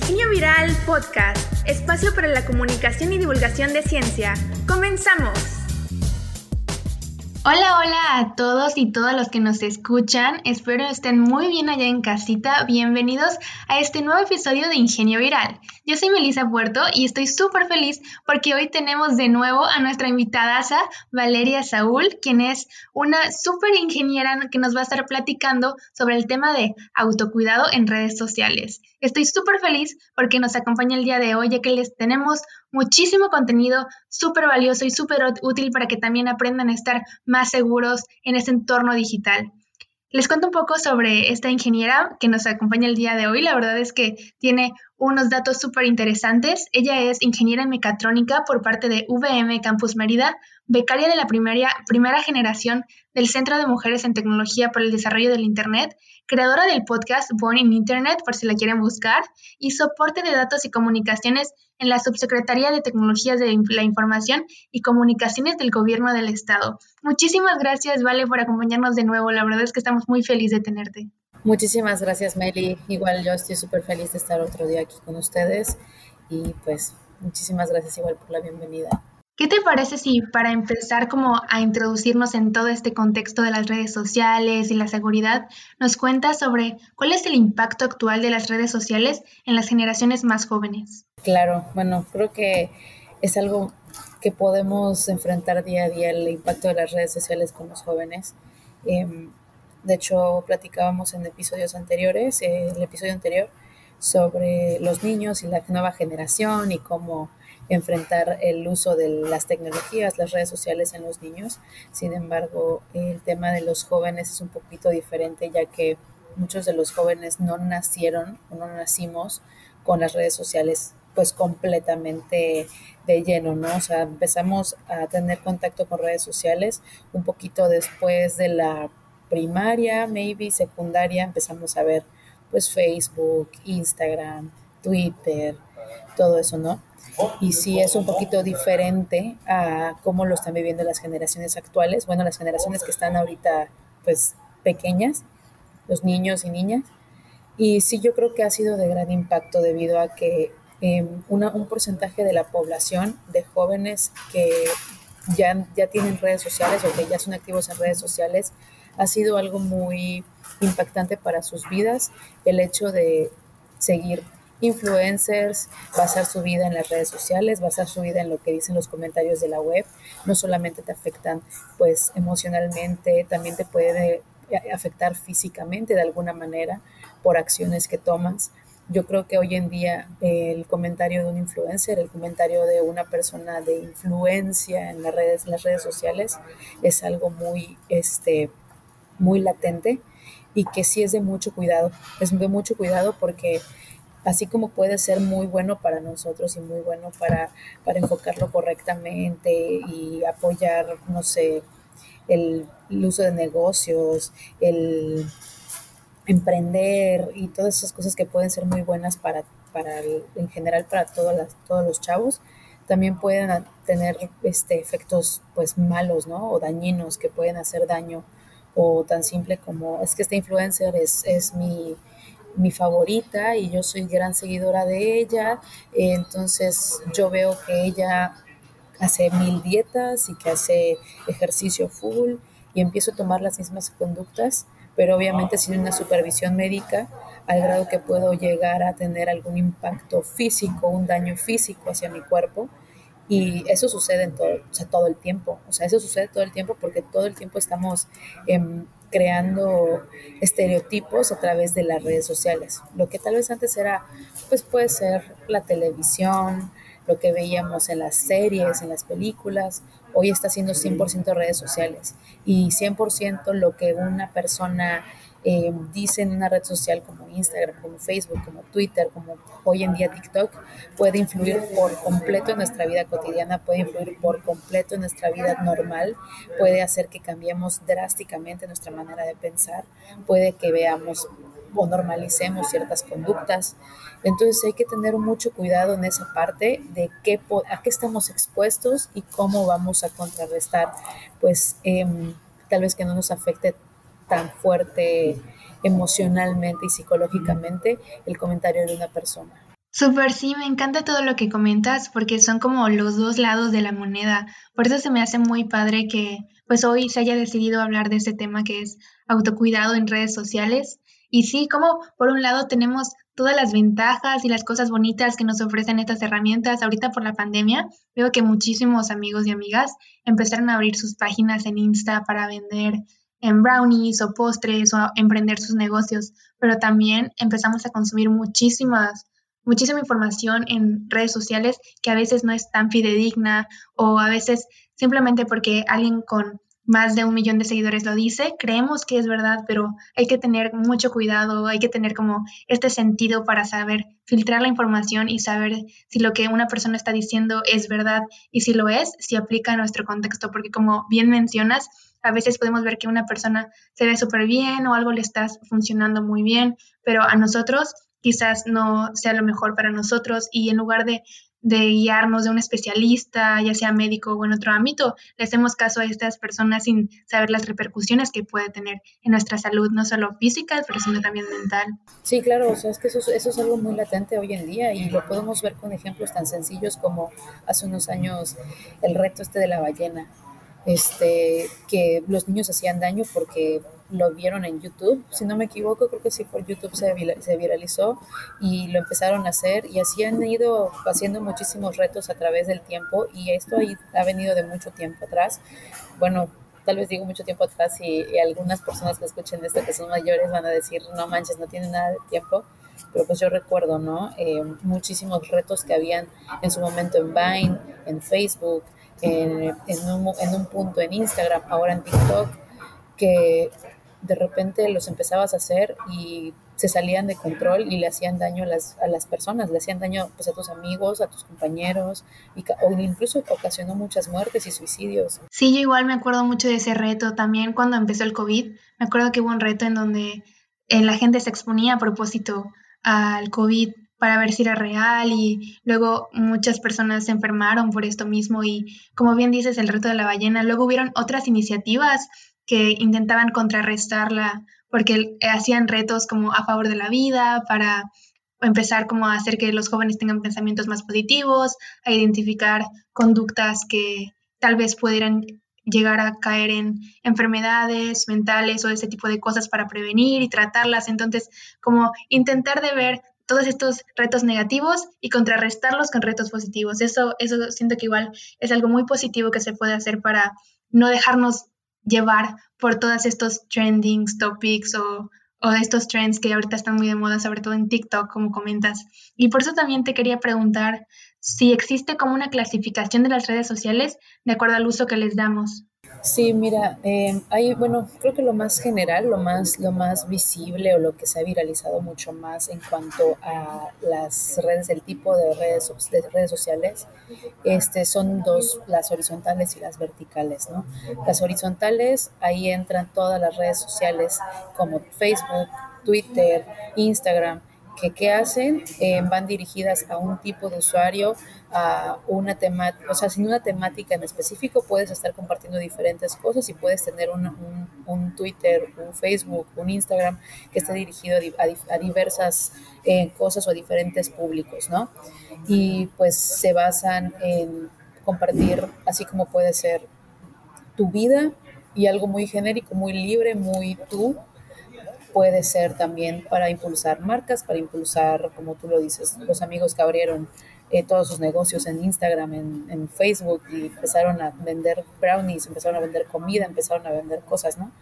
Ingenio Viral Podcast, espacio para la comunicación y divulgación de ciencia. ¡Comenzamos! Hola, hola a todos y todas los que nos escuchan. Espero estén muy bien allá en casita. Bienvenidos a este nuevo episodio de Ingenio Viral. Yo soy Melissa Puerto y estoy súper feliz porque hoy tenemos de nuevo a nuestra invitada Valeria Saúl, quien es una súper ingeniera que nos va a estar platicando sobre el tema de autocuidado en redes sociales. Estoy súper feliz porque nos acompaña el día de hoy ya que les tenemos muchísimo contenido súper valioso y súper útil para que también aprendan a estar más seguros en este entorno digital. Les cuento un poco sobre esta ingeniera que nos acompaña el día de hoy. La verdad es que tiene unos datos súper interesantes. Ella es ingeniera en mecatrónica por parte de VM Campus Mérida, becaria de la primera, primera generación del Centro de Mujeres en Tecnología para el Desarrollo del Internet, creadora del podcast Born in Internet, por si la quieren buscar, y soporte de datos y comunicaciones en la Subsecretaría de Tecnologías de la Información y Comunicaciones del Gobierno del Estado. Muchísimas gracias, Vale, por acompañarnos de nuevo. La verdad es que estamos muy felices de tenerte. Muchísimas gracias, Meli. Igual yo estoy súper feliz de estar otro día aquí con ustedes y pues muchísimas gracias igual por la bienvenida. ¿Qué te parece si para empezar como a introducirnos en todo este contexto de las redes sociales y la seguridad, nos cuentas sobre cuál es el impacto actual de las redes sociales en las generaciones más jóvenes? Claro, bueno, creo que es algo que podemos enfrentar día a día el impacto de las redes sociales con los jóvenes. Em, de hecho, platicábamos en episodios anteriores, eh, el episodio anterior, sobre los niños y la nueva generación y cómo enfrentar el uso de las tecnologías, las redes sociales en los niños. Sin embargo, el tema de los jóvenes es un poquito diferente, ya que muchos de los jóvenes no nacieron no nacimos con las redes sociales pues completamente de lleno, ¿no? O sea, empezamos a tener contacto con redes sociales un poquito después de la primaria, maybe secundaria, empezamos a ver pues Facebook, Instagram, Twitter, todo eso, ¿no? Y sí es un poquito diferente a cómo lo están viviendo las generaciones actuales, bueno, las generaciones que están ahorita pues pequeñas, los niños y niñas. Y sí yo creo que ha sido de gran impacto debido a que em, un porcentaje de la población de jóvenes que ya, ya tienen redes sociales o que ya son activos en redes sociales ha sido algo muy impactante para sus vidas el hecho de seguir influencers, basar su vida en las redes sociales, basar su vida en lo que dicen los comentarios de la web, no solamente te afectan pues emocionalmente, también te puede afectar físicamente de alguna manera por acciones que tomas. Yo creo que hoy en día el comentario de un influencer, el comentario de una persona de influencia en las redes, en las redes sociales es algo muy, este, muy latente y que sí es de mucho cuidado. Es de mucho cuidado porque así como puede ser muy bueno para nosotros y muy bueno para, para enfocarlo correctamente y apoyar, no sé, el, uso de negocios, el emprender y todas esas cosas que pueden ser muy buenas para, para en general para todos los chavos, también pueden tener este, efectos pues malos, ¿no? O dañinos que pueden hacer daño o tan simple como es que este influencer es, es mi mi favorita y yo soy gran seguidora de ella. Entonces yo veo que ella hace mil dietas y que hace ejercicio full y empiezo a tomar las mismas conductas, pero obviamente sin una supervisión médica al grado que puedo llegar a tener algún impacto físico, un daño físico hacia mi cuerpo. Y eso sucede en todo, o sea, todo el tiempo. O sea, eso sucede todo el tiempo porque todo el tiempo estamos en creando estereotipos a través de las redes sociales. Lo que tal vez antes era, pues puede ser la televisión, lo que veíamos en las series, en las películas, hoy está siendo 100% redes sociales y 100% lo que una persona eh, dice en una red social como Instagram, como Facebook, como Twitter, como hoy en día TikTok, puede influir por completo en nuestra vida cotidiana, puede influir por completo en nuestra vida normal, puede hacer que cambiemos drásticamente nuestra manera de pensar, puede que veamos o normalicemos ciertas conductas. Entonces hay que tener mucho cuidado en esa parte de qué, a qué estamos expuestos y cómo vamos a contrarrestar, pues em, tal vez que no nos afecte tan fuerte emocionalmente y psicológicamente el comentario de una persona. Súper, sí, me encanta todo lo que comentas porque son como los dos lados de la moneda. Por eso se me hace muy padre que pues hoy se haya decidido hablar de ese tema que es autocuidado en redes sociales. Y sí, como por un lado tenemos todas las ventajas y las cosas bonitas que nos ofrecen estas herramientas. Ahorita por la pandemia veo que muchísimos amigos y amigas empezaron a abrir sus páginas en Insta para vender en brownies o postres o emprender sus negocios, pero también empezamos a consumir muchísimas muchísima información en redes sociales que a veces no es tan fidedigna o a veces simplemente porque alguien con más de un millón de seguidores lo dice, creemos que es verdad, pero hay que tener mucho cuidado, hay que tener como este sentido para saber filtrar la información y saber si lo que una persona está diciendo es verdad y si lo es, si aplica a nuestro contexto, porque como bien mencionas, a veces podemos ver que una persona se ve súper bien o algo le está funcionando muy bien, pero a nosotros quizás no sea lo mejor para nosotros y en lugar de, guiarnos de un especialista, ya sea médico o en otro ámbito, le hacemos caso a estas personas sin saber las repercusiones que puede tener en nuestra salud, no solo física, pero sino también mental. Sí, claro, o sea, es que eso, eso es algo muy latente hoy en día y lo podemos ver con ejemplos tan sencillos como hace unos años el reto este de la ballena, este, que los niños hacían daño porque lo vieron en YouTube, si no me equivoco, creo que sí por YouTube se, se viralizó y lo empezaron a hacer y así han ido haciendo muchísimos retos a través del tiempo y esto ahí ha venido de mucho tiempo atrás. Bueno, tal vez digo mucho tiempo atrás y, algunas personas que escuchen esto que son mayores van a decir, no manches, no tiene nada de tiempo, pero pues yo recuerdo, ¿no? Eh, muchísimos retos que habían en su momento en Vine, en Facebook, en, en, un, en un punto en Instagram, ahora en TikTok, que de repente los empezabas a hacer y se salían de control y le hacían daño a las, a las personas, le hacían daño pues, a tus amigos, a tus compañeros, y, o incluso ocasionó muchas muertes y suicidios. Sí, yo igual me acuerdo mucho de ese reto también cuando empezó el COVID. Me acuerdo que hubo un reto en donde eh, la gente se exponía a propósito al COVID para ver si era real y luego muchas personas se enfermaron por esto mismo y como bien dices el reto de la ballena, luego hubieron otras iniciativas que intentaban contrarrestarla porque hacían retos como a favor de la vida para empezar como a hacer que los jóvenes tengan pensamientos más positivos, a identificar conductas que tal vez pudieran llegar a caer en enfermedades mentales o ese tipo de cosas para prevenir y tratarlas. Entonces, como intentar de ver todos estos retos negativos y contrarrestarlos con retos positivos. Eso, eso siento que igual es algo muy positivo que se puede hacer para no dejarnos llevar por todos estos trending topics o, o estos trends que ahorita están muy de moda, sobre todo en TikTok, como comentas. Y por eso también te quería preguntar si existe como una clasificación de las redes sociales de acuerdo al uso que les damos. Sí, mira, eh, hay, bueno, creo que lo más general, lo más, lo más visible o lo que se ha viralizado mucho más en cuanto a las redes, el tipo de redes, de redes sociales, este, son dos, las horizontales y las verticales, ¿no? Las horizontales, ahí entran todas las redes sociales como Facebook, Twitter, Instagram, que qué hacen, eh, van dirigidas a un tipo de usuario, a una temática, o sea, sin una temática en específico, puedes estar compartiendo diferentes cosas y puedes tener un, un, Twitter, un Facebook, un Instagram que esté dirigido a, diversas eh, cosas o a diferentes públicos, ¿no? Y pues se basan en compartir, así como puede ser tu vida y algo muy genérico, muy libre, muy tú, puede ser también para impulsar marcas, para impulsar, como tú lo dices, los amigos que abrieron eh, todos sus negocios en Instagram, en, Facebook y empezaron a vender brownies, empezaron a vender comida, empezaron a vender cosas, ¿no?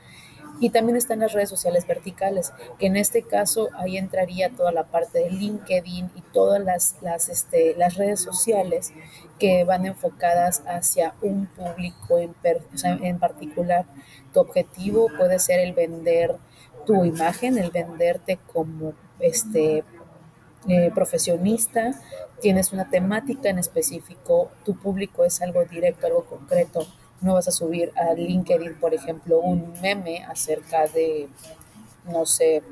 Y también están las redes sociales verticales, que en este caso ahí entraría toda la parte de LinkedIn y todas las, las, este, las redes sociales que van enfocadas hacia un público en, en particular. Tu objetivo puede ser el vender tu imagen, el venderte como este eh, profesionista, tienes una temática en específico, tu público es algo directo, algo concreto. No vas a subir a LinkedIn, por ejemplo, un meme acerca de, no sé,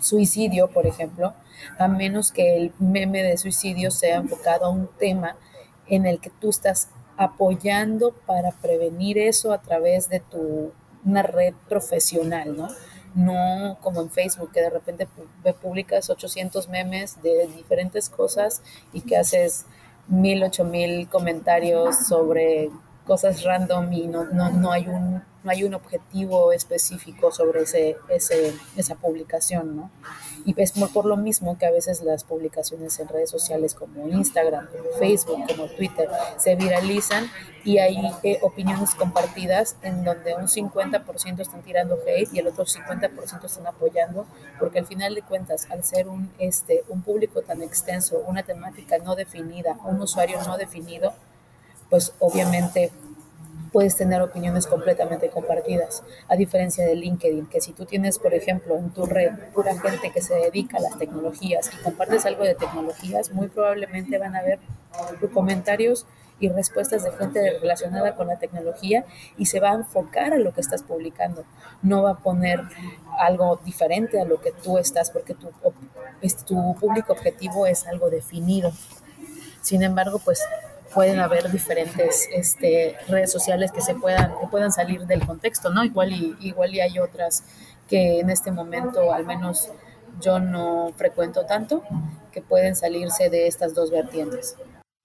suicidio, por ejemplo, a menos que el meme de suicidio sea enfocado a un tema en el que tú estás apoyando para prevenir eso a través de tu una red profesional, ¿no? No como en Facebook, que de repente publicas 800 memes de diferentes cosas y que haces mil, ocho mil comentarios sobre cosas random y no, no, no, hay un, no hay un objetivo específico sobre ese, esa publicación, ¿no? Y es por lo mismo que a veces las publicaciones en redes sociales como Instagram, Facebook, como Twitter, se viralizan y hay eh, opiniones compartidas en donde un 50% están tirando hate y el otro 50% están apoyando, porque al final de cuentas, al ser un, este, un público tan extenso, una temática no definida, un usuario no definido, pues obviamente puedes tener opiniones completamente compartidas, a diferencia de LinkedIn, que si tú tienes, por ejemplo, en tu red pura gente que se dedica a las tecnologías y compartes algo de tecnologías, muy probablemente van a ver comentarios y respuestas de gente relacionada con la tecnología y se va a enfocar a lo que estás publicando. No va a poner algo diferente a lo que tú estás porque tu, tu público objetivo es algo definido. Sin embargo, pues pueden haber diferentes este, redes sociales que se puedan, que puedan salir del contexto, ¿no? Igual y, igual y hay otras que en este momento al menos yo no frecuento tanto, que pueden salirse de estas dos vertientes.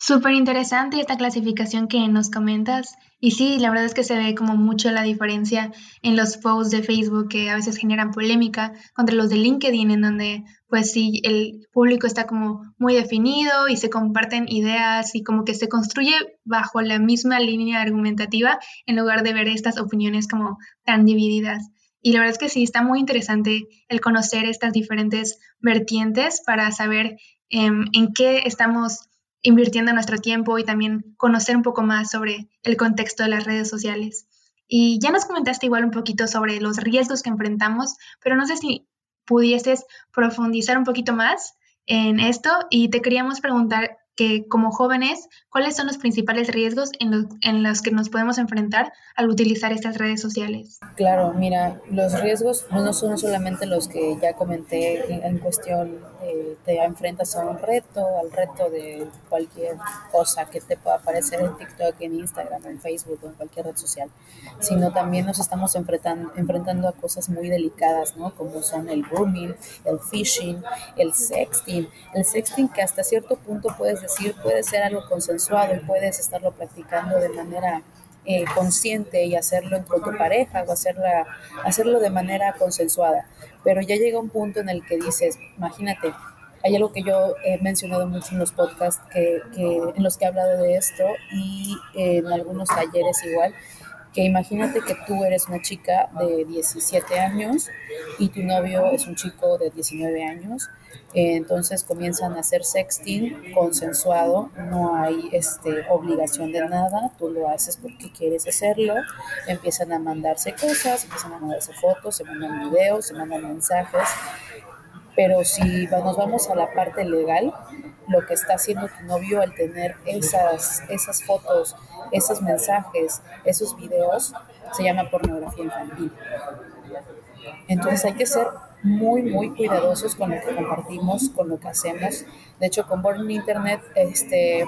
Súper interesante esta clasificación que nos comentas. Y sí, la verdad es que se ve como mucho la diferencia en los posts de Facebook que a veces generan polémica contra los de LinkedIn, en donde pues sí, el público está como muy definido y se comparten ideas y como que se construye bajo la misma línea argumentativa en lugar de ver estas opiniones como tan divididas. Y la verdad es que sí, está muy interesante el conocer estas diferentes vertientes para saber em, en qué estamos invirtiendo nuestro tiempo y también conocer un poco más sobre el contexto de las redes sociales. Y ya nos comentaste igual un poquito sobre los riesgos que enfrentamos, pero no sé si pudieses profundizar un poquito más en esto y te queríamos preguntar que como jóvenes, ¿cuáles son los principales riesgos en, en, los que nos podemos enfrentar al utilizar estas redes sociales? Claro, mira, los riesgos no son solamente los que ya comenté en cuestión, eh, te enfrentas a un reto, al reto de cualquier cosa que te pueda aparecer en TikTok, en Instagram, en Facebook o en cualquier red social, sino también nos estamos enfrentando, enfrentando a cosas muy delicadas, ¿no? Como son el grooming, el phishing, el sexting, el sexting que hasta cierto punto puedes decir, puede ser algo consensuado y puedes estarlo practicando de manera eh, consciente y hacerlo con tu pareja o hacerla, hacerlo de manera consensuada. Pero ya llega un punto en el que dices, imagínate, hay algo que yo he mencionado mucho en los podcasts que, que en los que he hablado de esto y en algunos talleres igual, que imagínate que tú eres una chica de 17 años y tu novio es un chico de 19 años, entonces comienzan a hacer sexting consensuado, no hay este, obligación de nada, tú lo haces porque quieres hacerlo, empiezan a mandarse cosas, empiezan a mandarse fotos, se mandan videos, se mandan mensajes, pero si nos vamos a la parte legal, lo que está haciendo tu novio al tener esas, esas fotos, esos mensajes, esos videos, se llama pornografía infantil. Entonces hay que ser muy, muy cuidadosos con lo que compartimos, con lo que hacemos. De hecho, con Born Internet este,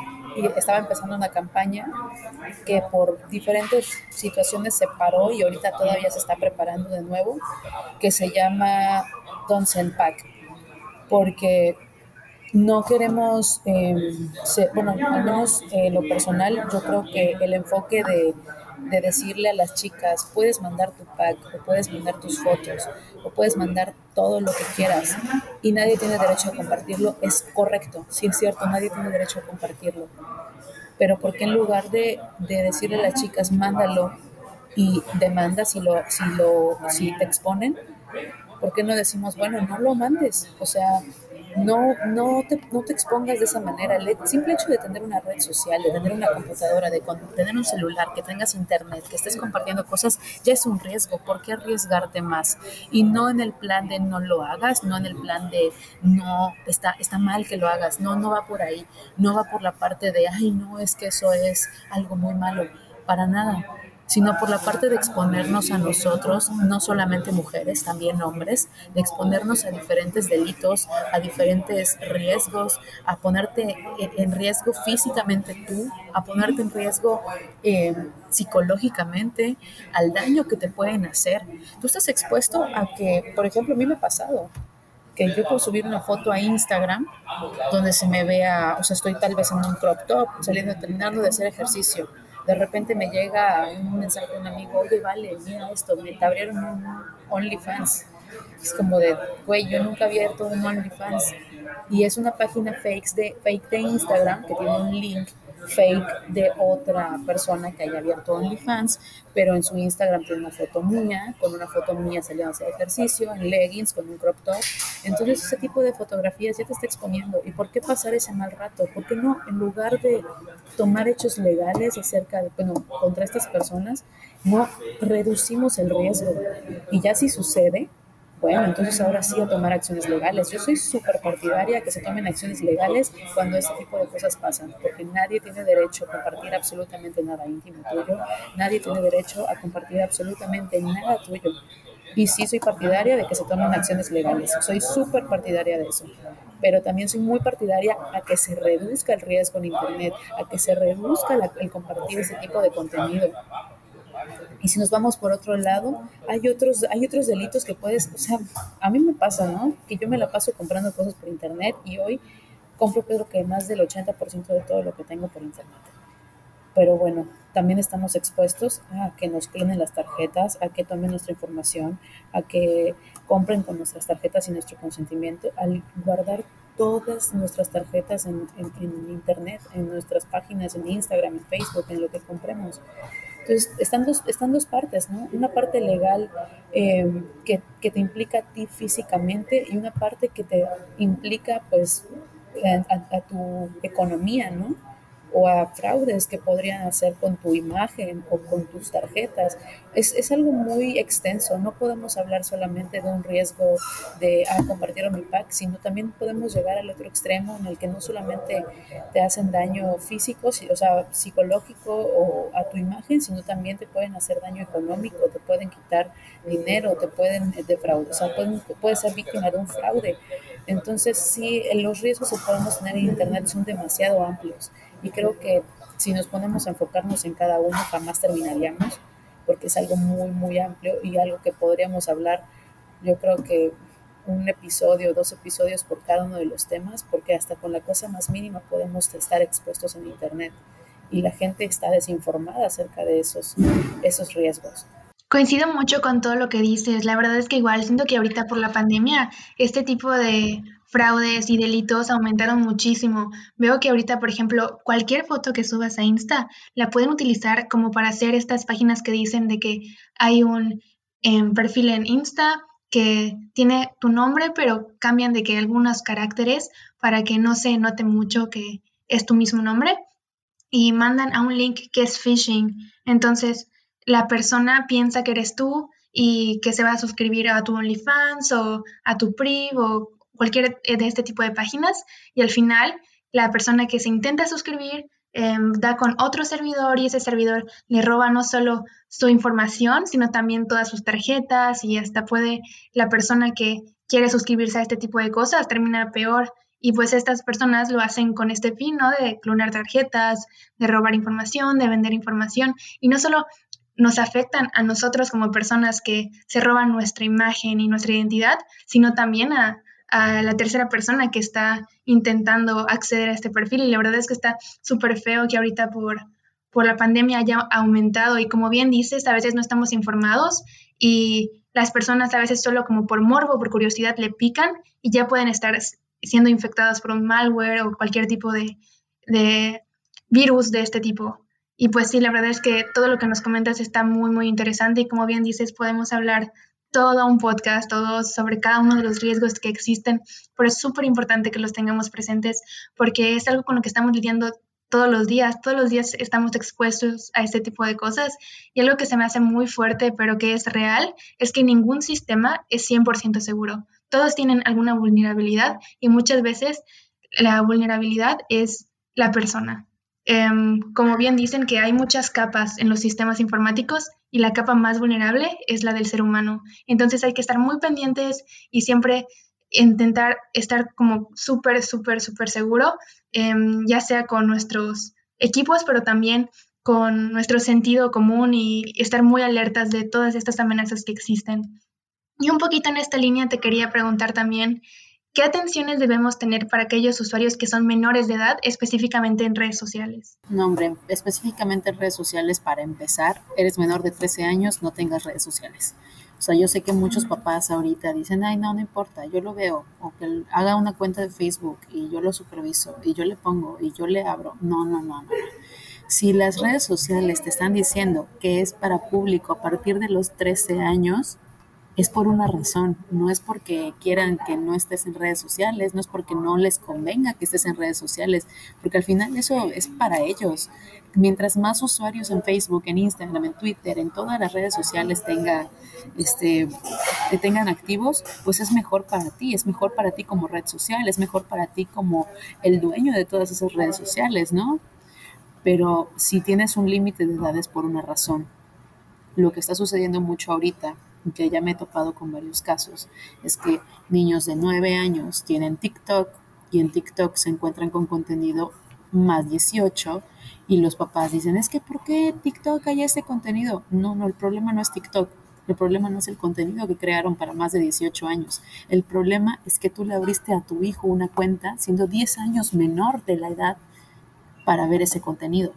estaba empezando una campaña que por diferentes situaciones se paró y ahorita todavía se está preparando de nuevo, que se llama Don't Send Pack, porque no queremos, eh, bueno, al eh, lo personal, yo creo que el enfoque de, de, decirle a las chicas, puedes mandar tu pack, o puedes mandar tus fotos, o puedes mandar todo lo que quieras, y nadie tiene derecho a compartirlo, es correcto, sí es cierto, nadie tiene derecho a compartirlo. Pero ¿por qué en lugar de, de decirle a las chicas, mándalo y demanda si, lo, si, lo, si te exponen? ¿Por qué no decimos, bueno, no lo mandes? O sea, no, no, te, no te expongas de esa manera. El simple hecho de tener una red social, de tener una computadora, de tener un celular, que tengas internet, que estés compartiendo cosas, ya es un riesgo. ¿Por qué arriesgarte más? Y no en el plan de no lo hagas, no en el plan de no, está, está mal que lo hagas. No, no va por ahí. No va por la parte de, ay, no, es que eso es algo muy malo. Para nada sino por la parte de exponernos a nosotros, no solamente mujeres, también hombres, de exponernos a diferentes delitos, a diferentes riesgos, a ponerte en riesgo físicamente tú, a ponerte en riesgo eh, psicológicamente, al daño que te pueden hacer. Tú estás expuesto a que, por ejemplo, a mí me ha pasado, que yo puedo subir una foto a Instagram donde se me vea, o sea, estoy tal vez en un crop top, saliendo, terminando de hacer ejercicio. De repente me llega un mensaje de un amigo, oye, vale, mira esto, me abrieron un OnlyFans. Es como de, güey, yo nunca había abierto un OnlyFans. Y es una página fake de, fake de Instagram que tiene un link fake de otra persona que haya abierto OnlyFans, pero en su Instagram tiene una foto mía, con una foto mía saliendo a hacer ejercicio, en leggings, con un crop top. Entonces ese tipo de fotografías ya te está exponiendo. ¿Y por qué pasar ese mal rato? ¿Por qué no, en lugar de tomar hechos legales acerca de, bueno, contra estas personas, no reducimos el riesgo? Y ya si sucede, bueno, entonces ahora sí a tomar acciones legales. Yo soy súper partidaria que se tomen acciones legales cuando este tipo de cosas pasan, porque nadie tiene derecho a compartir absolutamente nada íntimo tuyo, nadie tiene derecho a compartir absolutamente nada tuyo. Y sí soy partidaria de que se tomen acciones legales, soy súper partidaria de eso, pero también soy muy partidaria a que se reduzca el riesgo en Internet, a que se reduzca el compartir ese tipo de contenido. Y si nos vamos por otro lado, hay otros, hay otros delitos que puedes, o sea, a mí me pasa, ¿no? Que yo me la paso comprando cosas por internet y hoy compro creo que más del 80% de todo lo que tengo por internet. Pero bueno, también estamos expuestos a que nos clonen las tarjetas, a que tomen nuestra información, a que compren con nuestras tarjetas y nuestro consentimiento. Al guardar todas nuestras tarjetas en, en internet, en nuestras páginas, en Instagram, en Facebook, en lo que compremos, entonces, están dos, están dos partes, ¿no? Una parte legal eh, que, que, te implica a ti físicamente y una parte que te implica, pues, a, a tu economía, ¿no? O a fraudes que podrían hacer con tu imagen o con tus tarjetas. Es, es algo muy extenso, no podemos hablar solamente de un riesgo de, ah, compartieron mi pack, sino también podemos llegar al otro extremo en el que no solamente te hacen daño físico, o sea, psicológico o a tu imagen, sino también te pueden hacer daño económico, te pueden quitar dinero, te pueden defraudar, o sea, pueden, puedes ser víctima de un fraude. Entonces, sí, los riesgos que podemos tener en Internet son demasiado amplios y creo que si nos ponemos a enfocarnos en cada uno, jamás terminaríamos, porque es algo muy, muy amplio y algo que podríamos hablar, yo creo que un episodio, dos episodios por cada uno de los temas, porque hasta con la cosa más mínima podemos estar expuestos en Internet y la gente está desinformada acerca de esos, esos riesgos. Coincido mucho con todo lo que dices. La verdad es que igual siento que ahorita por la pandemia este tipo de fraudes y delitos aumentaron muchísimo. Veo que ahorita, por ejemplo, cualquier foto que subas a Insta la pueden utilizar como para hacer estas páginas que dicen de que hay un em, perfil en Insta que tiene tu nombre, pero cambian de que algunos caracteres para que no se note mucho que es tu mismo nombre y mandan a un link que es phishing. Entonces, la persona piensa que eres tú y que se va a suscribir a tu OnlyFans o a tu PRIV o cualquier eh, de este tipo de páginas y al final la persona que se intenta suscribir em, da con otro servidor y ese servidor le roba no solo su información, sino también todas sus tarjetas y hasta puede la persona que quiere suscribirse a este tipo de cosas termina peor. Y pues estas personas lo hacen con este fin, ¿no? De clonar tarjetas, de robar información, de vender información. Y no solo nos afectan a nosotros como personas que se roban nuestra imagen y nuestra identidad, sino también a, la tercera persona que está intentando acceder a este perfil. Y la verdad es que está súper feo que ahorita por, por la pandemia haya aumentado. Y como bien dices, a veces no estamos informados y las personas a veces solo como por morbo, por curiosidad, le pican y ya pueden estar siendo infectadas por un malware o cualquier tipo de, de virus de este tipo. Y pues sí, la verdad es que todo lo que nos comentas está muy, muy interesante y como bien dices, podemos hablar todo un podcast, todo sobre cada uno de los riesgos que existen, pero es súper importante que los tengamos presentes porque es algo con lo que estamos lidiando todos los días, todos los días estamos expuestos a este tipo de cosas y algo que se me hace muy fuerte pero que es real es que ningún sistema es 100% seguro. Todos tienen alguna vulnerabilidad y muchas veces la vulnerabilidad es la persona. Em, como bien dicen que hay muchas capas en los sistemas informáticos y la capa más vulnerable es la del ser humano. Entonces hay que estar muy pendientes y siempre intentar estar como súper, súper, súper seguro, em, ya sea con nuestros equipos, pero también con nuestro sentido común y estar muy alertas de todas estas amenazas que existen. Y un poquito en esta línea te quería preguntar también, ¿Qué atenciones debemos tener para aquellos usuarios que son menores de edad, específicamente en redes sociales? No, hombre, específicamente en redes sociales, para empezar, eres menor de 13 años, no tengas redes sociales. O sea, yo sé que muchos papás ahorita dicen, ay, no, no importa, yo lo veo, o que haga una cuenta de Facebook y yo lo superviso, y yo le pongo, y yo le abro. No, no, no, no. Si las redes sociales te están diciendo que es para público a partir de los 13 años, es por una razón, no es porque quieran que no estés en redes sociales, no es porque no les convenga que estés en redes sociales, porque al final eso es para ellos. Mientras más usuarios en Facebook, en Instagram, en Twitter, en todas las redes sociales tenga, este, tengan activos, pues es mejor para ti, es mejor para ti como red social, es mejor para ti como el dueño de todas esas redes sociales, ¿no? Pero si tienes un límite de edades por una razón, lo que está sucediendo mucho ahorita que ya me he topado con varios casos, es que niños de 9 años tienen TikTok y en TikTok se encuentran con contenido más 18 y los papás dicen, es que ¿por qué TikTok hay este contenido? No, no, el problema no es TikTok. El problema no es el contenido que crearon para más de 18 años. El problema es que tú le abriste a tu hijo una cuenta siendo 10 años menor de la edad para ver ese contenido.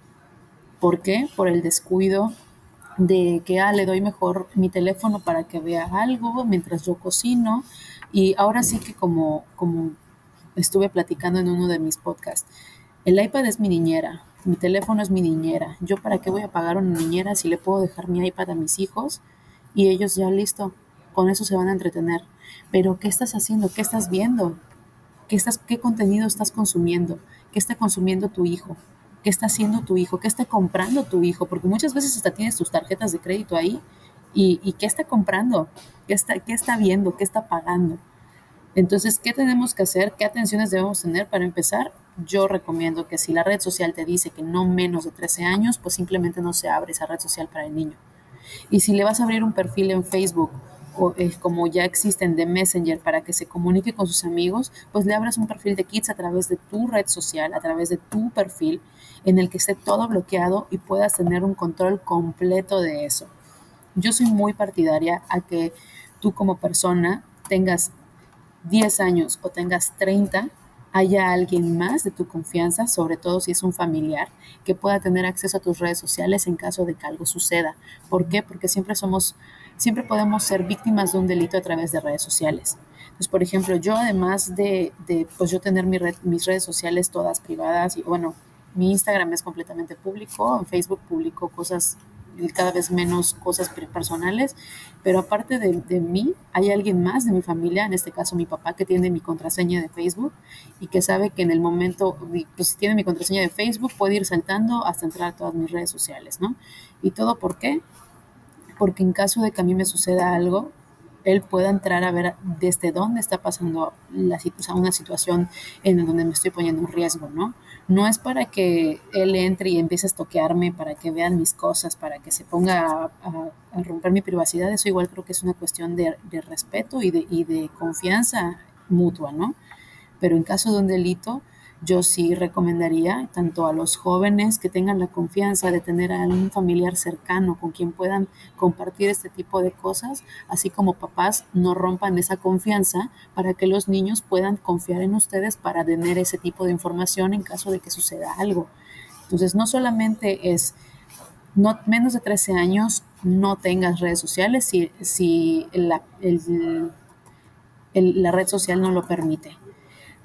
¿Por qué? Por el descuido de que ah, le doy mejor mi teléfono para que vea algo mientras yo cocino. Y ahora sí que como, como estuve platicando en uno de mis podcasts, el iPad es mi niñera, mi teléfono es mi niñera. ¿Yo para qué voy a pagar una niñera si le puedo dejar mi iPad a mis hijos? Y ellos ya listo, con eso se van a entretener. Pero ¿qué estás haciendo? ¿Qué estás viendo? ¿Qué, estás, qué contenido estás consumiendo? ¿Qué está consumiendo tu hijo? Qué está haciendo tu hijo, qué está comprando tu hijo, porque muchas veces hasta tienes tus tarjetas de crédito ahí y, qué está comprando, ¿Qué está, qué está viendo, qué está pagando. Entonces, ¿qué tenemos que hacer? ¿Qué atenciones debemos tener para empezar? Yo recomiendo que si la red social te dice que no menos de 13 años, pues simplemente no se abre esa red social para el niño. Y si le vas a abrir un perfil en Facebook eh, como ya existen de Messenger para que se comunique con sus amigos, pues le abras un perfil de Kids a través de tu red social, a través de tu perfil, en el que esté todo bloqueado y puedas tener un control completo de eso. Yo soy muy partidaria a que tú como persona tengas 10 años o tengas 30, haya alguien más de tu confianza, sobre todo si es un familiar, que pueda tener acceso a tus redes sociales en caso de que algo suceda. ¿Por qué? Porque siempre somos siempre podemos ser víctimas de un delito a través de redes sociales. Entonces, por ejemplo, yo además de, de pues yo tener mi mis redes sociales todas privadas y bueno, mi Instagram es completamente público, en Facebook publico cosas cada vez menos cosas personales, pero aparte de, de, mí, hay alguien más de mi familia, en este caso mi papá, que tiene mi contraseña de Facebook y que sabe que en el momento, pues si tiene mi contraseña de Facebook, puede ir saltando hasta entrar a todas mis redes sociales, ¿no? ¿Y todo por qué? porque en caso de que a mí me suceda algo, él pueda entrar a ver desde dónde está pasando la, una situación en donde me estoy poniendo en riesgo, ¿no? No es para que él entre y empiece a estoquearme, para que vean mis cosas, para que se ponga a, romper mi privacidad, eso igual creo que es una cuestión de, de respeto y de, y de confianza mutua, ¿no? Pero en caso de un delito, yo sí recomendaría tanto a los jóvenes que tengan la confianza de tener a un familiar cercano con quien puedan compartir este tipo de cosas, así como papás no rompan esa confianza para que los niños puedan confiar en ustedes para tener ese tipo de información en caso de que suceda algo. Entonces, no solamente es no, menos de 13 años no tengas redes sociales si, si la, la red social no lo permite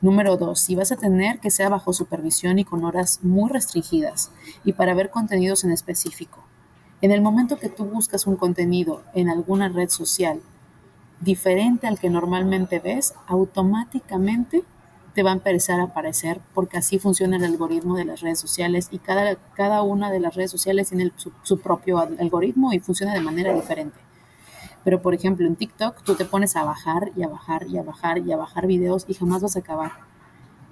Número dos, si vas a tener que sea bajo supervisión y con horas muy restringidas y para ver contenidos en específico. En el momento que tú buscas un contenido en alguna red social diferente al que normalmente ves, automáticamente te va a empezar a aparecer porque así funciona el algoritmo de las redes sociales y cada, cada una de las redes sociales tiene su, su propio algoritmo y funciona de manera diferente. Pero por ejemplo en TikTok tú te pones a bajar y a bajar y a bajar y a bajar videos y jamás vas a acabar.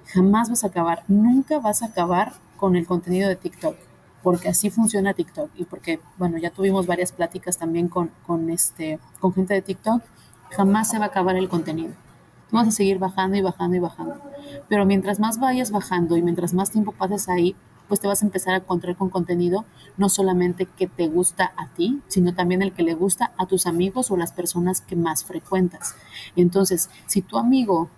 Jamás vas a acabar. Nunca vas a acabar con el contenido de TikTok, porque así funciona TikTok y porque, bueno, ya tuvimos varias pláticas también con, con, este, con gente de TikTok, jamás se va a acabar el contenido. Vas a seguir bajando y bajando y bajando. Pero mientras más vayas bajando y mientras más tiempo pases ahí, pues te vas a empezar a encontrar con contenido no solamente que te gusta a ti, sino también el que le gusta a tus amigos o las personas que más frecuentas. Entonces, si tu amigo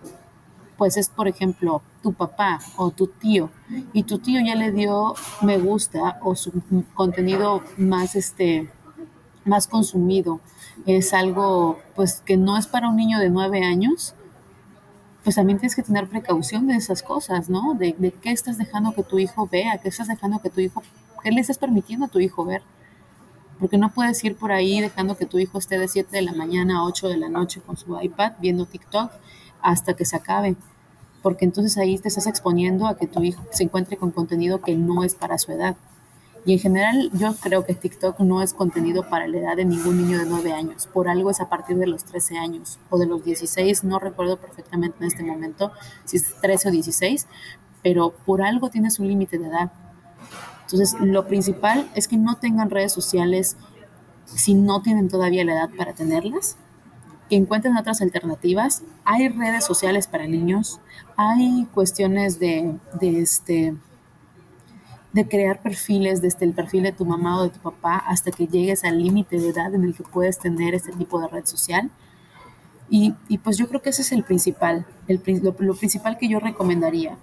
pues es por ejemplo tu papá o tu tío y tu tío ya le dio me gusta o su contenido más este más consumido es algo pues que no es para un niño de nueve años pues también tienes que tener precaución de esas cosas, ¿no? De, qué estás dejando que tu hijo vea, qué estás dejando que tu hijo, qué le estás permitiendo a tu hijo ver. Porque no puedes ir por ahí dejando que tu hijo esté de 7 de la mañana a 8 de la noche con su iPad viendo TikTok hasta que se acabe. Porque entonces ahí te estás exponiendo a que tu hijo se encuentre con contenido que no es para su edad. Y en general yo creo que TikTok no es contenido para la edad de ningún niño de 9 años. Por algo es a partir de los 13 años o de los 16, no recuerdo perfectamente en este momento si es 13 o 16, pero por algo tiene su límite de edad. Entonces, lo principal es que no tengan redes sociales si no tienen todavía la edad para tenerlas, que encuentren otras alternativas. Hay redes sociales para niños, hay cuestiones de, de este de crear perfiles desde el perfil de tu mamá o de tu papá hasta que llegues al límite de edad en el que puedes tener este tipo de red social. Y, y pues yo creo que ese es el principal, el, lo, principal que yo recomendaría.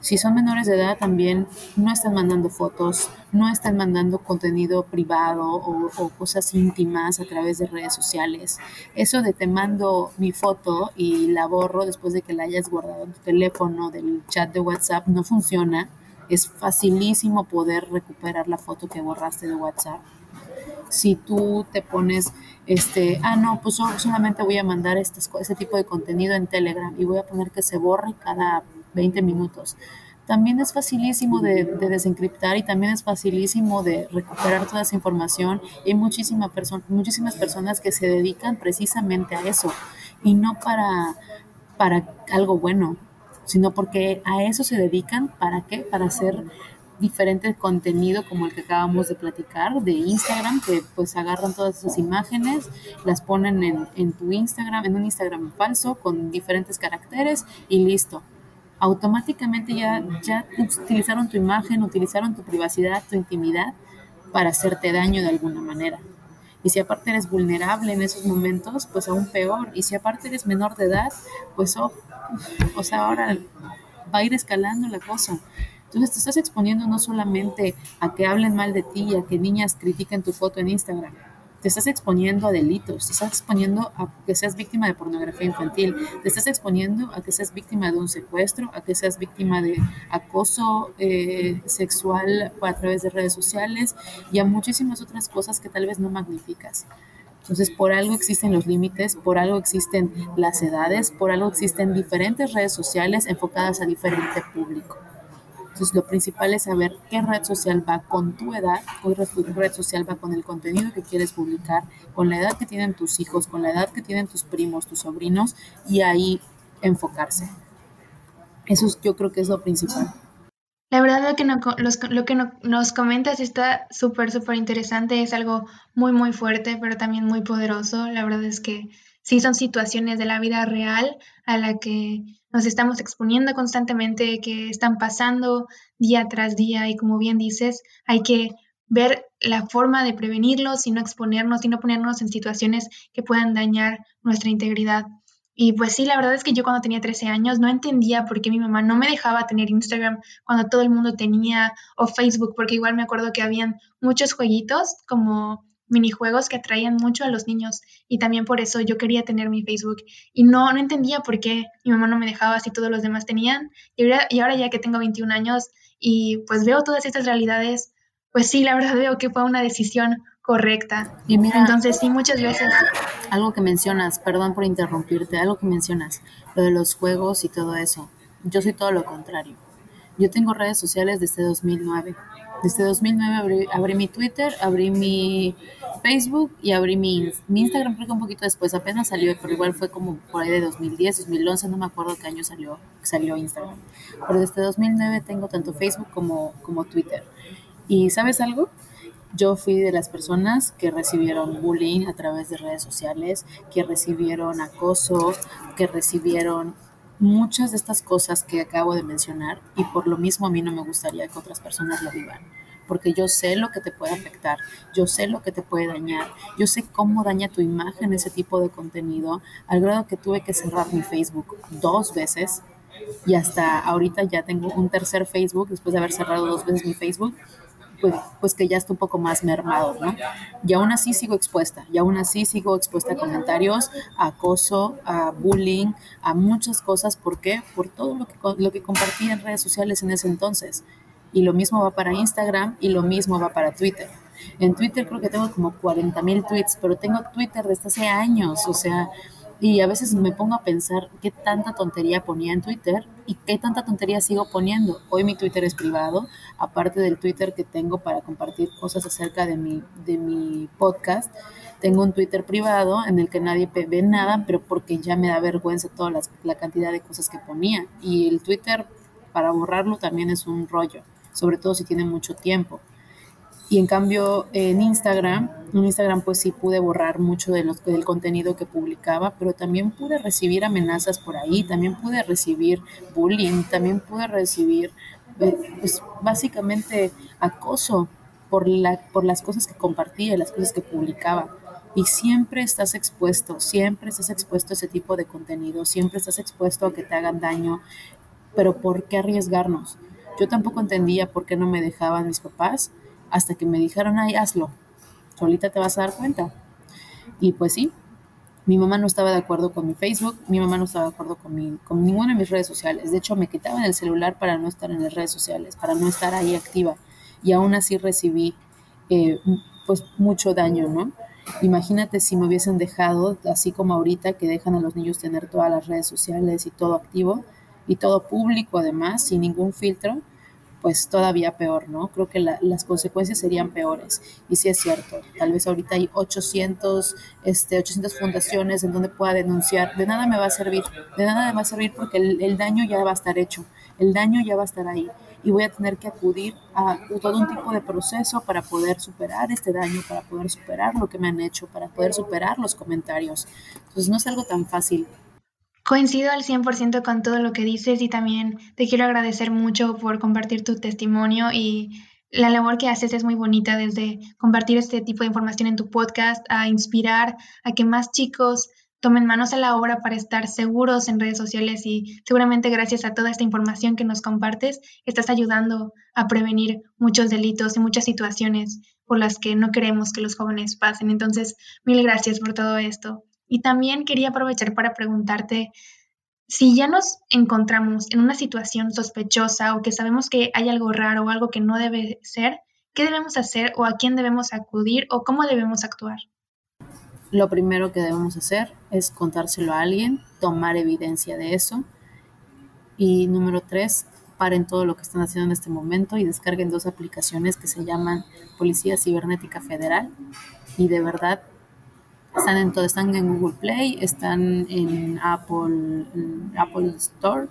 Si son menores de edad también no están mandando fotos, no están mandando contenido privado o, o cosas íntimas a través de redes sociales. Eso de te mando mi foto y la borro después de que la hayas guardado en tu teléfono del chat de WhatsApp no funciona es facilísimo poder recuperar la foto que borraste de WhatsApp. Si tú te pones, este, ah, no, pues solamente voy a mandar este, tipo de contenido en Telegram y voy a poner que se borre cada 20 minutos. También es facilísimo de, de desencriptar y también es facilísimo de recuperar toda esa información. hay muchísima perso muchísimas personas que se dedican precisamente a eso y no para, para algo bueno sino porque a eso se dedican, ¿para qué? Para hacer diferente contenido como el que acabamos de platicar de Instagram, que pues agarran todas esas imágenes, las ponen en, en tu Instagram, en un Instagram falso con diferentes caracteres y listo. Automáticamente ya, ya utilizaron tu imagen, utilizaron tu privacidad, tu intimidad para hacerte daño de alguna manera. Y si aparte eres vulnerable en esos momentos, pues aún peor. Y si aparte eres menor de edad, pues oh, o sea, ahora va a ir escalando la cosa. Entonces te estás exponiendo no solamente a que hablen mal de ti y a que niñas critiquen tu foto en Instagram, te estás exponiendo a delitos, te estás exponiendo a que seas víctima de pornografía infantil, te estás exponiendo a que seas víctima de un secuestro, a que seas víctima de acoso eh, sexual a través de redes sociales y a muchísimas otras cosas que tal vez no magnificas. Entonces, por algo existen los límites, por algo existen las edades, por algo existen diferentes redes sociales enfocadas a diferente público. Entonces, lo principal es saber qué red social va con tu edad, qué red social va con el contenido que quieres publicar, con la edad que tienen tus hijos, con la edad que tienen tus primos, tus sobrinos, y ahí enfocarse. Eso yo creo que es lo principal. La verdad lo que, no, los, lo que no, nos comentas está súper, súper interesante, es algo muy, muy fuerte, pero también muy poderoso. La verdad es que sí son situaciones de la vida real a la que nos estamos exponiendo constantemente, que están pasando día tras día y como bien dices, hay que ver la forma de prevenirlos y no exponernos y no ponernos en situaciones que puedan dañar nuestra integridad. Y pues sí, la verdad es que yo cuando tenía 13 años no entendía por qué mi mamá no me dejaba tener Instagram cuando todo el mundo tenía o Facebook, porque igual me acuerdo que habían muchos jueguitos como minijuegos que atraían mucho a los niños y también por eso yo quería tener mi Facebook y no, no entendía por qué mi mamá no me dejaba si todos los demás tenían y ahora, y ahora ya que tengo 21 años y pues veo todas estas realidades, pues sí, la verdad veo que fue una decisión correcta. Y mira, entonces sí, muchas veces. Algo que mencionas, perdón por interrumpirte, algo que mencionas, lo de los juegos y todo eso. Yo soy todo lo contrario. Yo tengo redes sociales desde 2009. Desde 2009 abrí, mi Twitter, abrí mi Facebook y abrí mi, mi, Instagram creo que un poquito después, apenas salió, pero igual fue como por ahí de 2010, 2011, no me acuerdo qué año salió, salió Instagram. Pero desde 2009 tengo tanto Facebook como, como Twitter. ¿Y sabes algo? Yo fui de las personas que recibieron bullying a través de redes sociales, que recibieron acoso, que recibieron muchas de estas cosas que acabo de mencionar y por lo mismo a mí no me gustaría que otras personas lo vivan. Porque yo sé lo que te puede afectar, yo sé lo que te puede dañar, yo sé cómo daña tu imagen ese tipo de contenido, al grado que tuve que cerrar mi Facebook dos veces y hasta ahorita ya tengo un tercer Facebook después de haber cerrado dos veces mi Facebook pues, pues, que ya está un poco más mermado, ¿no? Y aún así sigo expuesta, y aún así sigo expuesta a comentarios, a acoso, a bullying, a muchas cosas. ¿Por qué? Por todo lo que, lo que compartí en redes sociales en ese entonces. Y lo mismo va para Instagram y lo mismo va para Twitter. En Twitter creo que tengo como 40 mil tweets, pero tengo Twitter desde hace años, o sea, y a veces me pongo a pensar qué tanta tontería ponía en Twitter y qué tanta tontería sigo poniendo. Hoy mi Twitter es privado, aparte del Twitter que tengo para compartir cosas acerca de mi, de mi podcast. Tengo un Twitter privado en el que nadie ve nada, pero porque ya me da vergüenza toda la cantidad de cosas que ponía. Y el Twitter, para borrarlo, también es un rollo, sobre todo si tiene mucho tiempo. Y en cambio en Instagram, en Instagram pues sí pude borrar mucho de los, del contenido que publicaba, pero también pude recibir amenazas por ahí, también pude recibir bullying, también pude recibir eh, pues básicamente acoso por, la, por las cosas que compartía, las cosas que publicaba. Y siempre estás expuesto, siempre estás expuesto a ese tipo de contenido, siempre estás expuesto a que te hagan daño, pero ¿por qué arriesgarnos? Yo tampoco entendía por qué no me dejaban mis papás hasta que me dijeron, ay, hazlo, solita te vas a dar cuenta. Y pues sí, mi mamá no estaba de acuerdo con mi Facebook, mi mamá no estaba de acuerdo con, mi, con ninguna de mis redes sociales. De hecho, me quitaban el celular para no estar en las redes sociales, para no estar ahí activa. Y aún así recibí eh, pues mucho daño, ¿no? Imagínate si me hubiesen dejado, así como ahorita que dejan a los niños tener todas las redes sociales y todo activo y todo público además, sin ningún filtro, pues todavía peor, ¿no? Creo que las consecuencias serían peores. Y sí es cierto, tal vez ahorita hay 800, este, 800 fundaciones en donde pueda denunciar. De nada me va a servir, de nada me va a servir porque el, daño ya va a estar hecho, el daño ya va a estar ahí. Y voy a tener que acudir a todo un tipo de proceso para poder superar este daño, para poder superar lo que me han hecho, para poder superar los comentarios. Entonces no es algo tan fácil Coincido al 100% con todo lo que dices y también te quiero agradecer mucho por compartir tu testimonio y la labor que haces es muy bonita desde compartir este tipo de información en tu podcast a inspirar a que más chicos tomen manos a la obra para estar seguros en redes sociales y seguramente gracias a toda esta información que nos compartes estás ayudando a prevenir muchos delitos y muchas situaciones por las que no queremos que los jóvenes pasen. Entonces, mil gracias por todo esto. Y también quería aprovechar para preguntarte si ya nos encontramos en una situación sospechosa o que sabemos que hay algo raro o algo que no debe ser, ¿qué debemos hacer o a quién debemos acudir o cómo debemos actuar? Lo primero que debemos hacer es contárselo a alguien, tomar evidencia de eso. Y número tres, paren todo lo que están haciendo en este momento y descarguen dos aplicaciones que se llaman Policía Cibernética Federal. Y de verdad están en todo, están en Google Play, están en Apple, Apple Store.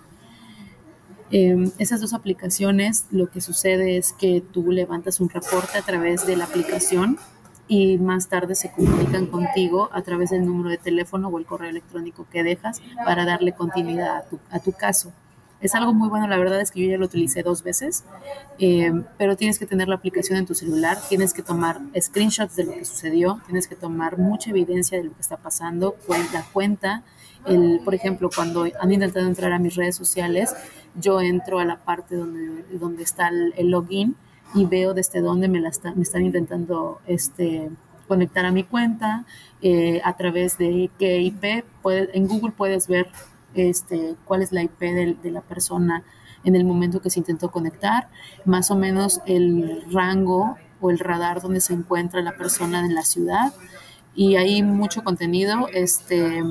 Em, esas dos aplicaciones, lo que sucede es que tú levantas un reporte a través de la aplicación y más tarde se comunican contigo a través del número de teléfono o el correo electrónico que dejas para darle continuidad a tu, a tu caso. Es algo muy bueno, la verdad es que yo ya lo utilicé dos veces, eh, pero tienes que tener la aplicación en tu celular, tienes que tomar screenshots de lo que sucedió, tienes que tomar mucha evidencia de lo que está pasando, la cuenta, el, por ejemplo, cuando han intentado entrar a mis redes sociales, yo entro a la parte donde, donde está el, login y veo desde dónde me, la me están intentando este, conectar a mi cuenta, eh, a través de qué IP. en Google puedes ver este, cuál es la IP de, la persona en el momento que se intentó conectar, más o menos el rango o el radar donde se encuentra la persona en la ciudad. Y hay mucho contenido. Este,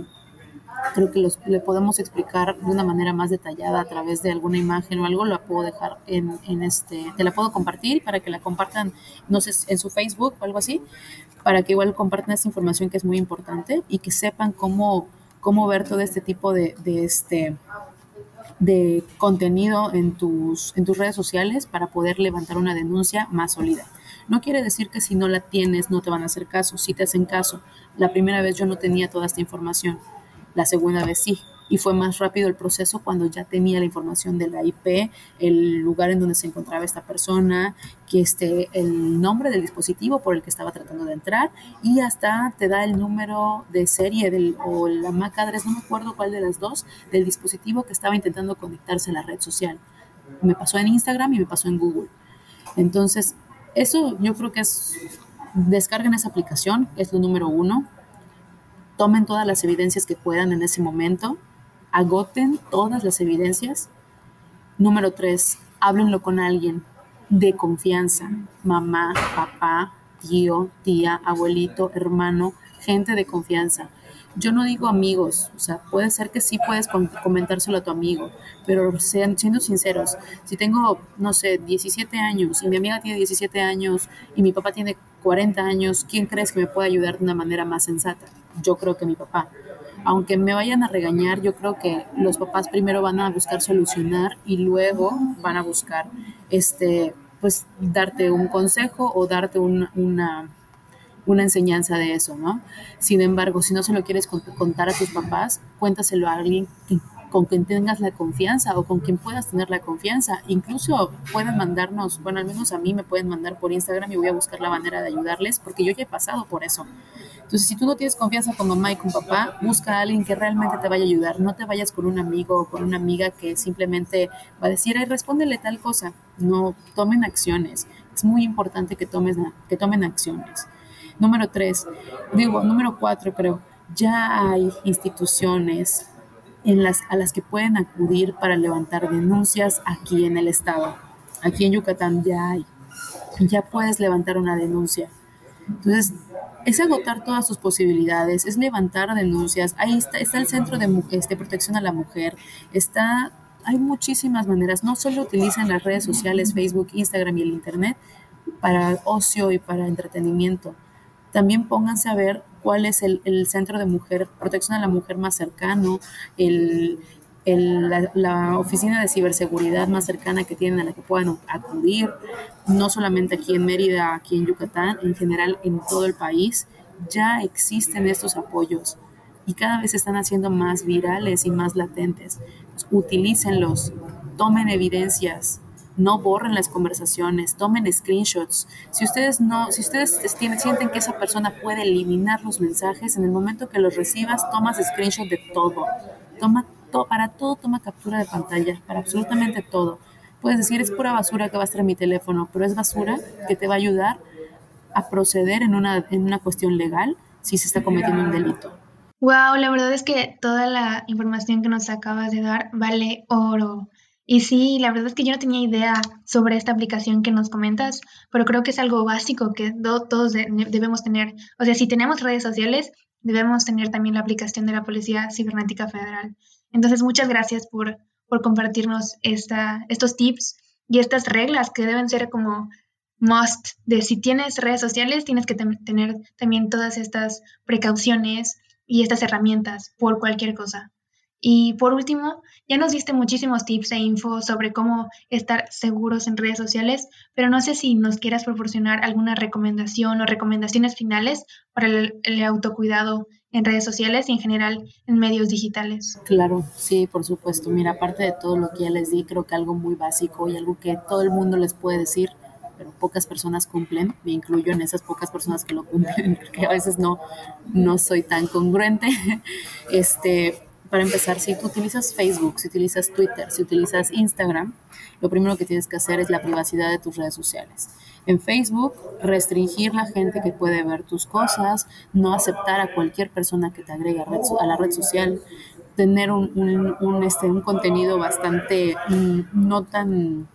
creo que los, le podemos explicar de una manera más detallada a través de alguna imagen o algo, la puedo dejar en, en este, te la puedo compartir para que la compartan, no sé, en su Facebook o algo así, para que igual compartan esta información que es muy importante y que sepan cómo, cómo ver todo este tipo de, este, de contenido en tus, en tus redes sociales para poder levantar una denuncia más sólida. No quiere decir que si no la tienes no te van a hacer caso, si te hacen caso. La primera vez yo no tenía toda esta información, la segunda vez sí. Y fue más rápido el proceso cuando ya tenía la información de la IP, el lugar en donde se encontraba esta persona, que esté el nombre del dispositivo por el que estaba tratando de entrar y hasta te da el número de serie del, o la MAC address, no me acuerdo cuál de las dos, del dispositivo que estaba intentando conectarse a la red social. Me pasó en Instagram y me pasó en Google. Entonces, eso yo creo que es, descarguen esa aplicación, es lo número uno, tomen todas las evidencias que puedan en ese momento, agoten todas las evidencias. Número tres, háblenlo con alguien de confianza, mamá, papá, tío, tía, abuelito, hermano, gente de confianza. Yo no digo amigos, o sea, puede ser que sí puedes comentárselo a tu amigo, pero sean, siendo sinceros, si tengo, no sé, 17 años y mi amiga tiene 17 años y mi papá tiene 40 años, ¿quién crees que me puede ayudar de una manera más sensata? Yo creo que mi papá. Aunque me vayan a regañar, yo creo que los papás primero van a buscar solucionar y luego van a buscar, este, pues, darte un consejo o darte una una enseñanza de eso, ¿no? Sin embargo, si no se lo quieres contar a tus papás, cuéntaselo a alguien con quien tengas la confianza o con quien puedas tener la confianza. Incluso pueden mandarnos, bueno, al menos a mí me pueden mandar por Instagram y voy a buscar la manera de ayudarles porque yo ya he pasado por eso. Entonces, si tú no tienes confianza con mamá y con papá, busca a alguien que realmente te vaya a ayudar. No te vayas con un amigo o con una amiga que simplemente va a decir, ay, respóndele tal cosa. No, tomen acciones. Es muy importante que, tomes, que tomen acciones. Número tres, digo, número cuatro creo, ya hay instituciones en las, a las que pueden acudir para levantar denuncias aquí en el estado. Aquí en Yucatán ya hay. Ya puedes levantar una denuncia. Entonces, es agotar todas sus posibilidades, es levantar denuncias. Ahí está, está el Centro de este, Protección a la Mujer, está, hay muchísimas maneras. No solo utilizan las redes sociales, Facebook, Instagram y el Internet para ocio y para entretenimiento también pónganse a ver cuál es el, centro de mujer, protección a la mujer más cercano, el, la, oficina de ciberseguridad más cercana que tienen a la que puedan acudir, no solamente aquí en Mérida, aquí en Yucatán, en general en todo el país, ya existen estos apoyos y cada vez se están haciendo más virales y más latentes. Utilícenlos, tomen evidencias, no borren las conversaciones, tomen screenshots. Si ustedes no, si ustedes sienten que esa persona puede eliminar los mensajes, en el momento que los recibas, tomas screenshot de todo. Toma para todo toma captura de pantalla, para absolutamente todo. Puedes decir, es pura basura que va a estar en mi teléfono, pero es basura que te va a ayudar a proceder en una, en una cuestión legal si se está cometiendo un delito. Wow, la verdad es que toda la información que nos acabas de dar vale oro. Y sí, la verdad es que yo no tenía idea sobre esta aplicación que nos comentas, pero creo que es algo básico que todos debemos tener. O sea, si tenemos redes sociales, debemos tener también la aplicación de la Policía Cibernética Federal. Entonces, muchas gracias por, por compartirnos esta, estos tips y estas reglas que deben ser como must de si tienes redes sociales, tienes que tener también todas estas precauciones y estas herramientas por cualquier cosa. Y por último, ya nos diste muchísimos tips e info sobre cómo estar seguros en redes sociales, pero no sé si nos quieras proporcionar alguna recomendación o recomendaciones finales para el, autocuidado en redes sociales y en general en medios digitales. Claro, sí, por supuesto. Mira, aparte de todo lo que ya les di, creo que algo muy básico y algo que todo el mundo les puede decir, pero pocas personas cumplen, me incluyo en esas pocas personas que lo cumplen, porque a veces no, no soy tan congruente. Este, para empezar, si tú utilizas Facebook, si utilizas Twitter, si utilizas Instagram, lo primero que tienes que hacer es la privacidad de tus redes sociales. En Facebook, restringir la gente que puede ver tus cosas, no aceptar a cualquier persona que te agregue a, la red social, tener un, un, este, un contenido bastante mm, no tan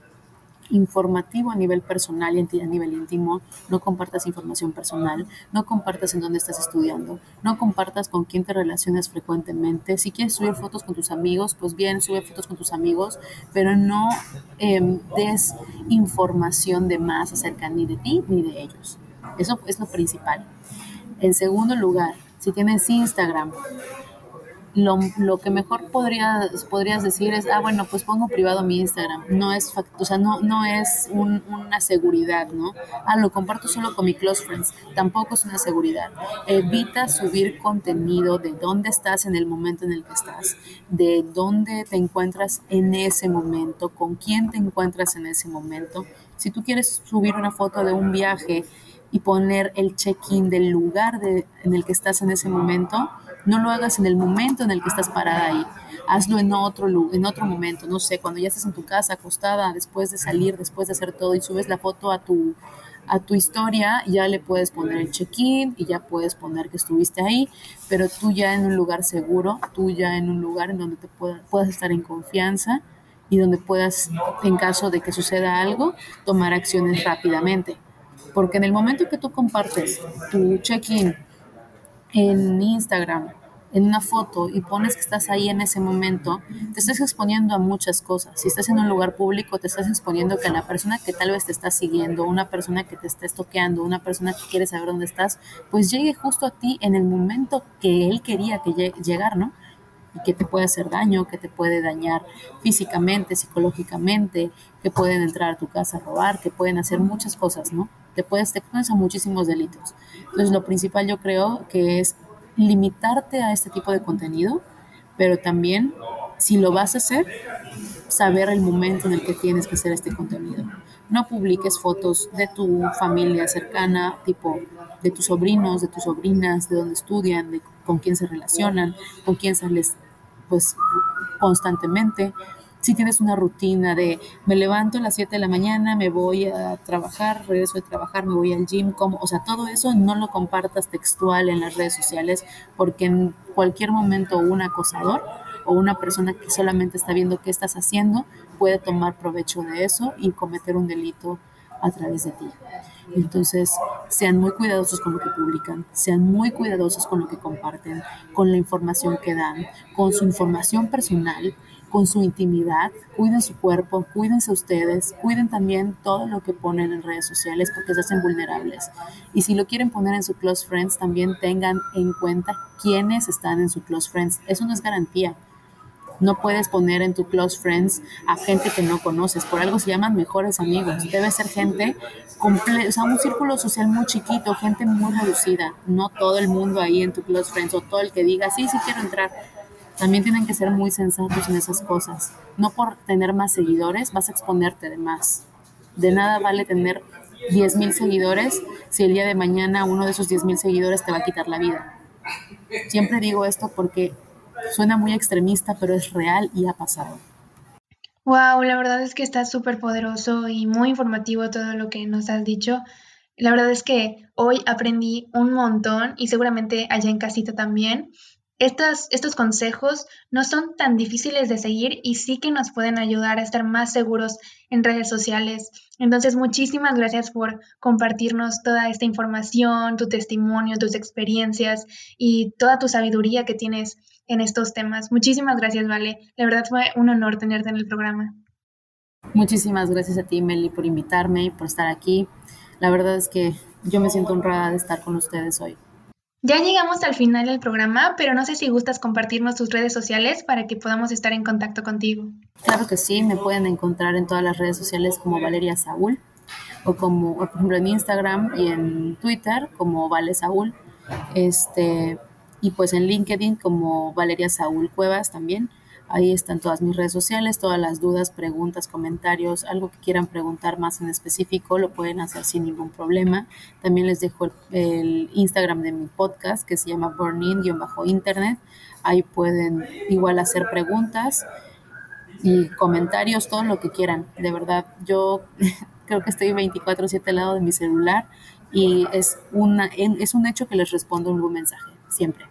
informativo a nivel personal y a nivel íntimo, no compartas información personal, no compartas en dónde estás estudiando, no compartas con quién te relacionas frecuentemente. Si quieres subir fotos con tus amigos, pues bien, sube fotos con tus amigos, pero no em, des información de más acerca ni de ti ni de ellos. Eso es lo principal. En segundo lugar, si tienes Instagram, lo, que mejor podrías, podrías decir es, ah, bueno, pues pongo privado mi Instagram. No es, o sea, no, no es una seguridad, ¿no? Ah, lo comparto solo con mi close friends. Tampoco es una seguridad. Evita subir contenido de dónde estás en el momento en el que estás, de dónde te encuentras en ese momento, con quién te encuentras en ese momento. Si tú quieres subir una foto de un viaje y poner el check-in del lugar de, en el que estás en ese momento, no lo hagas en el momento en el que estás parada ahí. Hazlo en otro, en otro momento, no sé, cuando ya estás en tu casa acostada, después de salir, después de hacer todo y subes la foto a tu, a tu historia, ya le puedes poner el check-in y ya puedes poner que estuviste ahí, pero tú ya en un lugar seguro, tú ya en un lugar en donde te puedas estar en confianza y donde puedas, en caso de que suceda algo, tomar acciones rápidamente. Porque en el momento que tú compartes tu check-in en Instagram en una foto y pones que estás ahí en ese momento, te estás exponiendo a muchas cosas. Si estás en un lugar público, te estás exponiendo que la persona que tal vez te está siguiendo, una persona que te está estoqueando, una persona que quiere saber dónde estás, pues llegue justo a ti en el momento que él quería que llegar, ¿no? Y que te puede hacer daño, que te puede dañar físicamente, psicológicamente, que pueden entrar a tu casa a robar, que pueden hacer muchas cosas, ¿no? Te puedes, te pones a muchísimos delitos. Entonces, lo principal yo creo que es limitarte a este tipo de contenido, pero también, si lo vas a hacer, saber el momento en el que tienes que hacer este contenido. No publiques fotos de tu familia cercana, tipo de tus sobrinos, de tus sobrinas, de dónde estudian, de con quién se relacionan, con quién sales pues constantemente si tienes una rutina de me levanto a las 7 de la mañana, me voy a trabajar, regreso de trabajar, me voy al gym, como, o sea, todo eso no lo compartas textual en las redes sociales porque en cualquier momento un acosador o una persona que solamente está viendo qué estás haciendo puede tomar provecho de eso y cometer un delito a través de ti. Entonces, sean muy cuidadosos con lo que publican, sean muy cuidadosos con lo que comparten, con la información que dan, con su información personal, con su intimidad, cuiden su cuerpo, cuídense ustedes, cuiden también todo lo que ponen en redes sociales porque se hacen vulnerables. Y si lo quieren poner en su close friends, también tengan en cuenta quiénes están en su close friends. Eso no es garantía. No puedes poner en tu close friends a gente que no conoces. Por algo se llaman mejores amigos. Debe ser gente, o sea, un círculo social muy chiquito, gente muy reducida. No todo el mundo ahí en tu close friends o todo el que diga, sí, sí quiero entrar también tienen que ser muy sensatos en esas cosas. No por tener más seguidores vas a exponerte de más. De nada vale tener 10.000 seguidores si el día de mañana uno de esos 10.000 seguidores te va a quitar la vida. Siempre digo esto porque suena muy extremista, pero es real y ha pasado. Wow, la verdad es que está súper poderoso y muy informativo todo lo que nos has dicho. La verdad es que hoy aprendí un montón y seguramente allá en casita también estos consejos no son tan difíciles de seguir y sí que nos pueden ayudar a estar más seguros en redes sociales. Entonces, muchísimas gracias por compartirnos toda esta información, tu testimonio, tus experiencias y toda tu sabiduría que tienes en estos temas. Muchísimas gracias, Vale. La verdad fue un honor tenerte en el programa. Muchísimas gracias a ti, Meli, por invitarme y por estar aquí. La verdad es que yo me siento honrada de estar con ustedes hoy. Ya llegamos al final del programa, pero no sé si gustas compartirnos tus redes sociales para que podamos estar en contacto contigo. Claro que sí, me pueden encontrar en todas las redes sociales como Valeria Saúl o como, por ejemplo, en Instagram y en Twitter como Vale Saúl, este, y pues en LinkedIn como Valeria Saúl Cuevas también. Ahí están todas mis redes sociales, todas las dudas, preguntas, comentarios, algo que quieran preguntar más en específico, lo pueden hacer sin ningún problema. También les dejo el, Instagram de mi podcast que se llama Burning-Internet. Ahí pueden igual hacer preguntas y comentarios, todo lo que quieran. De verdad, yo creo que estoy 24/7 al lado de mi celular y es, una, es un hecho que les respondo un mensaje, siempre.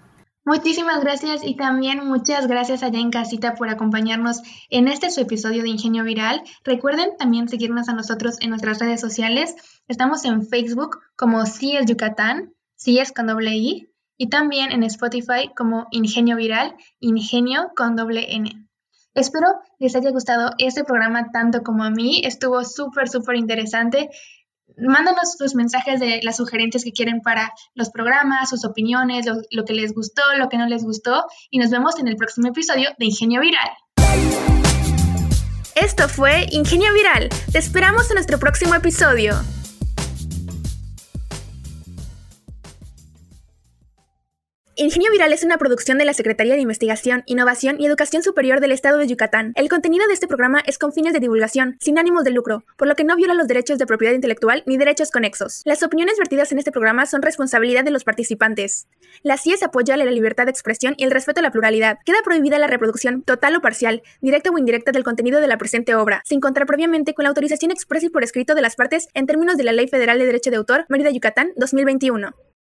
Muchísimas gracias y también muchas gracias allá en casita por acompañarnos en este su episodio de Ingenio Viral. Recuerden también seguirnos a nosotros en nuestras redes sociales. Estamos en Facebook como Si es Yucatán, Si es con doble I, y también en Spotify como Ingenio Viral, Ingenio con doble N. Espero les haya gustado este programa tanto como a mí. Estuvo súper, súper interesante mándanos sus mensajes de las sugerencias que quieren para los programas, sus opiniones, lo, que les gustó, lo que no les gustó y nos vemos en el próximo episodio de Ingenio Viral. Esto fue Ingenio Viral. Te esperamos en nuestro próximo episodio. Ingenio Viral es una producción de la Secretaría de Investigación, Innovación y Educación Superior del Estado de Yucatán. El contenido de este programa es con fines de divulgación, sin ánimos de lucro, por lo que no viola los derechos de propiedad intelectual ni derechos conexos. Las opiniones vertidas en este programa son responsabilidad de los participantes. La CIES apoya la libertad de expresión y el respeto a la pluralidad. Queda prohibida la reproducción total o parcial, directa o indirecta del contenido de la presente obra, sin contar previamente con la autorización expresa y por escrito de las partes en términos de la Ley Federal de Derecho de Autor, Mérida, Yucatán, 2021.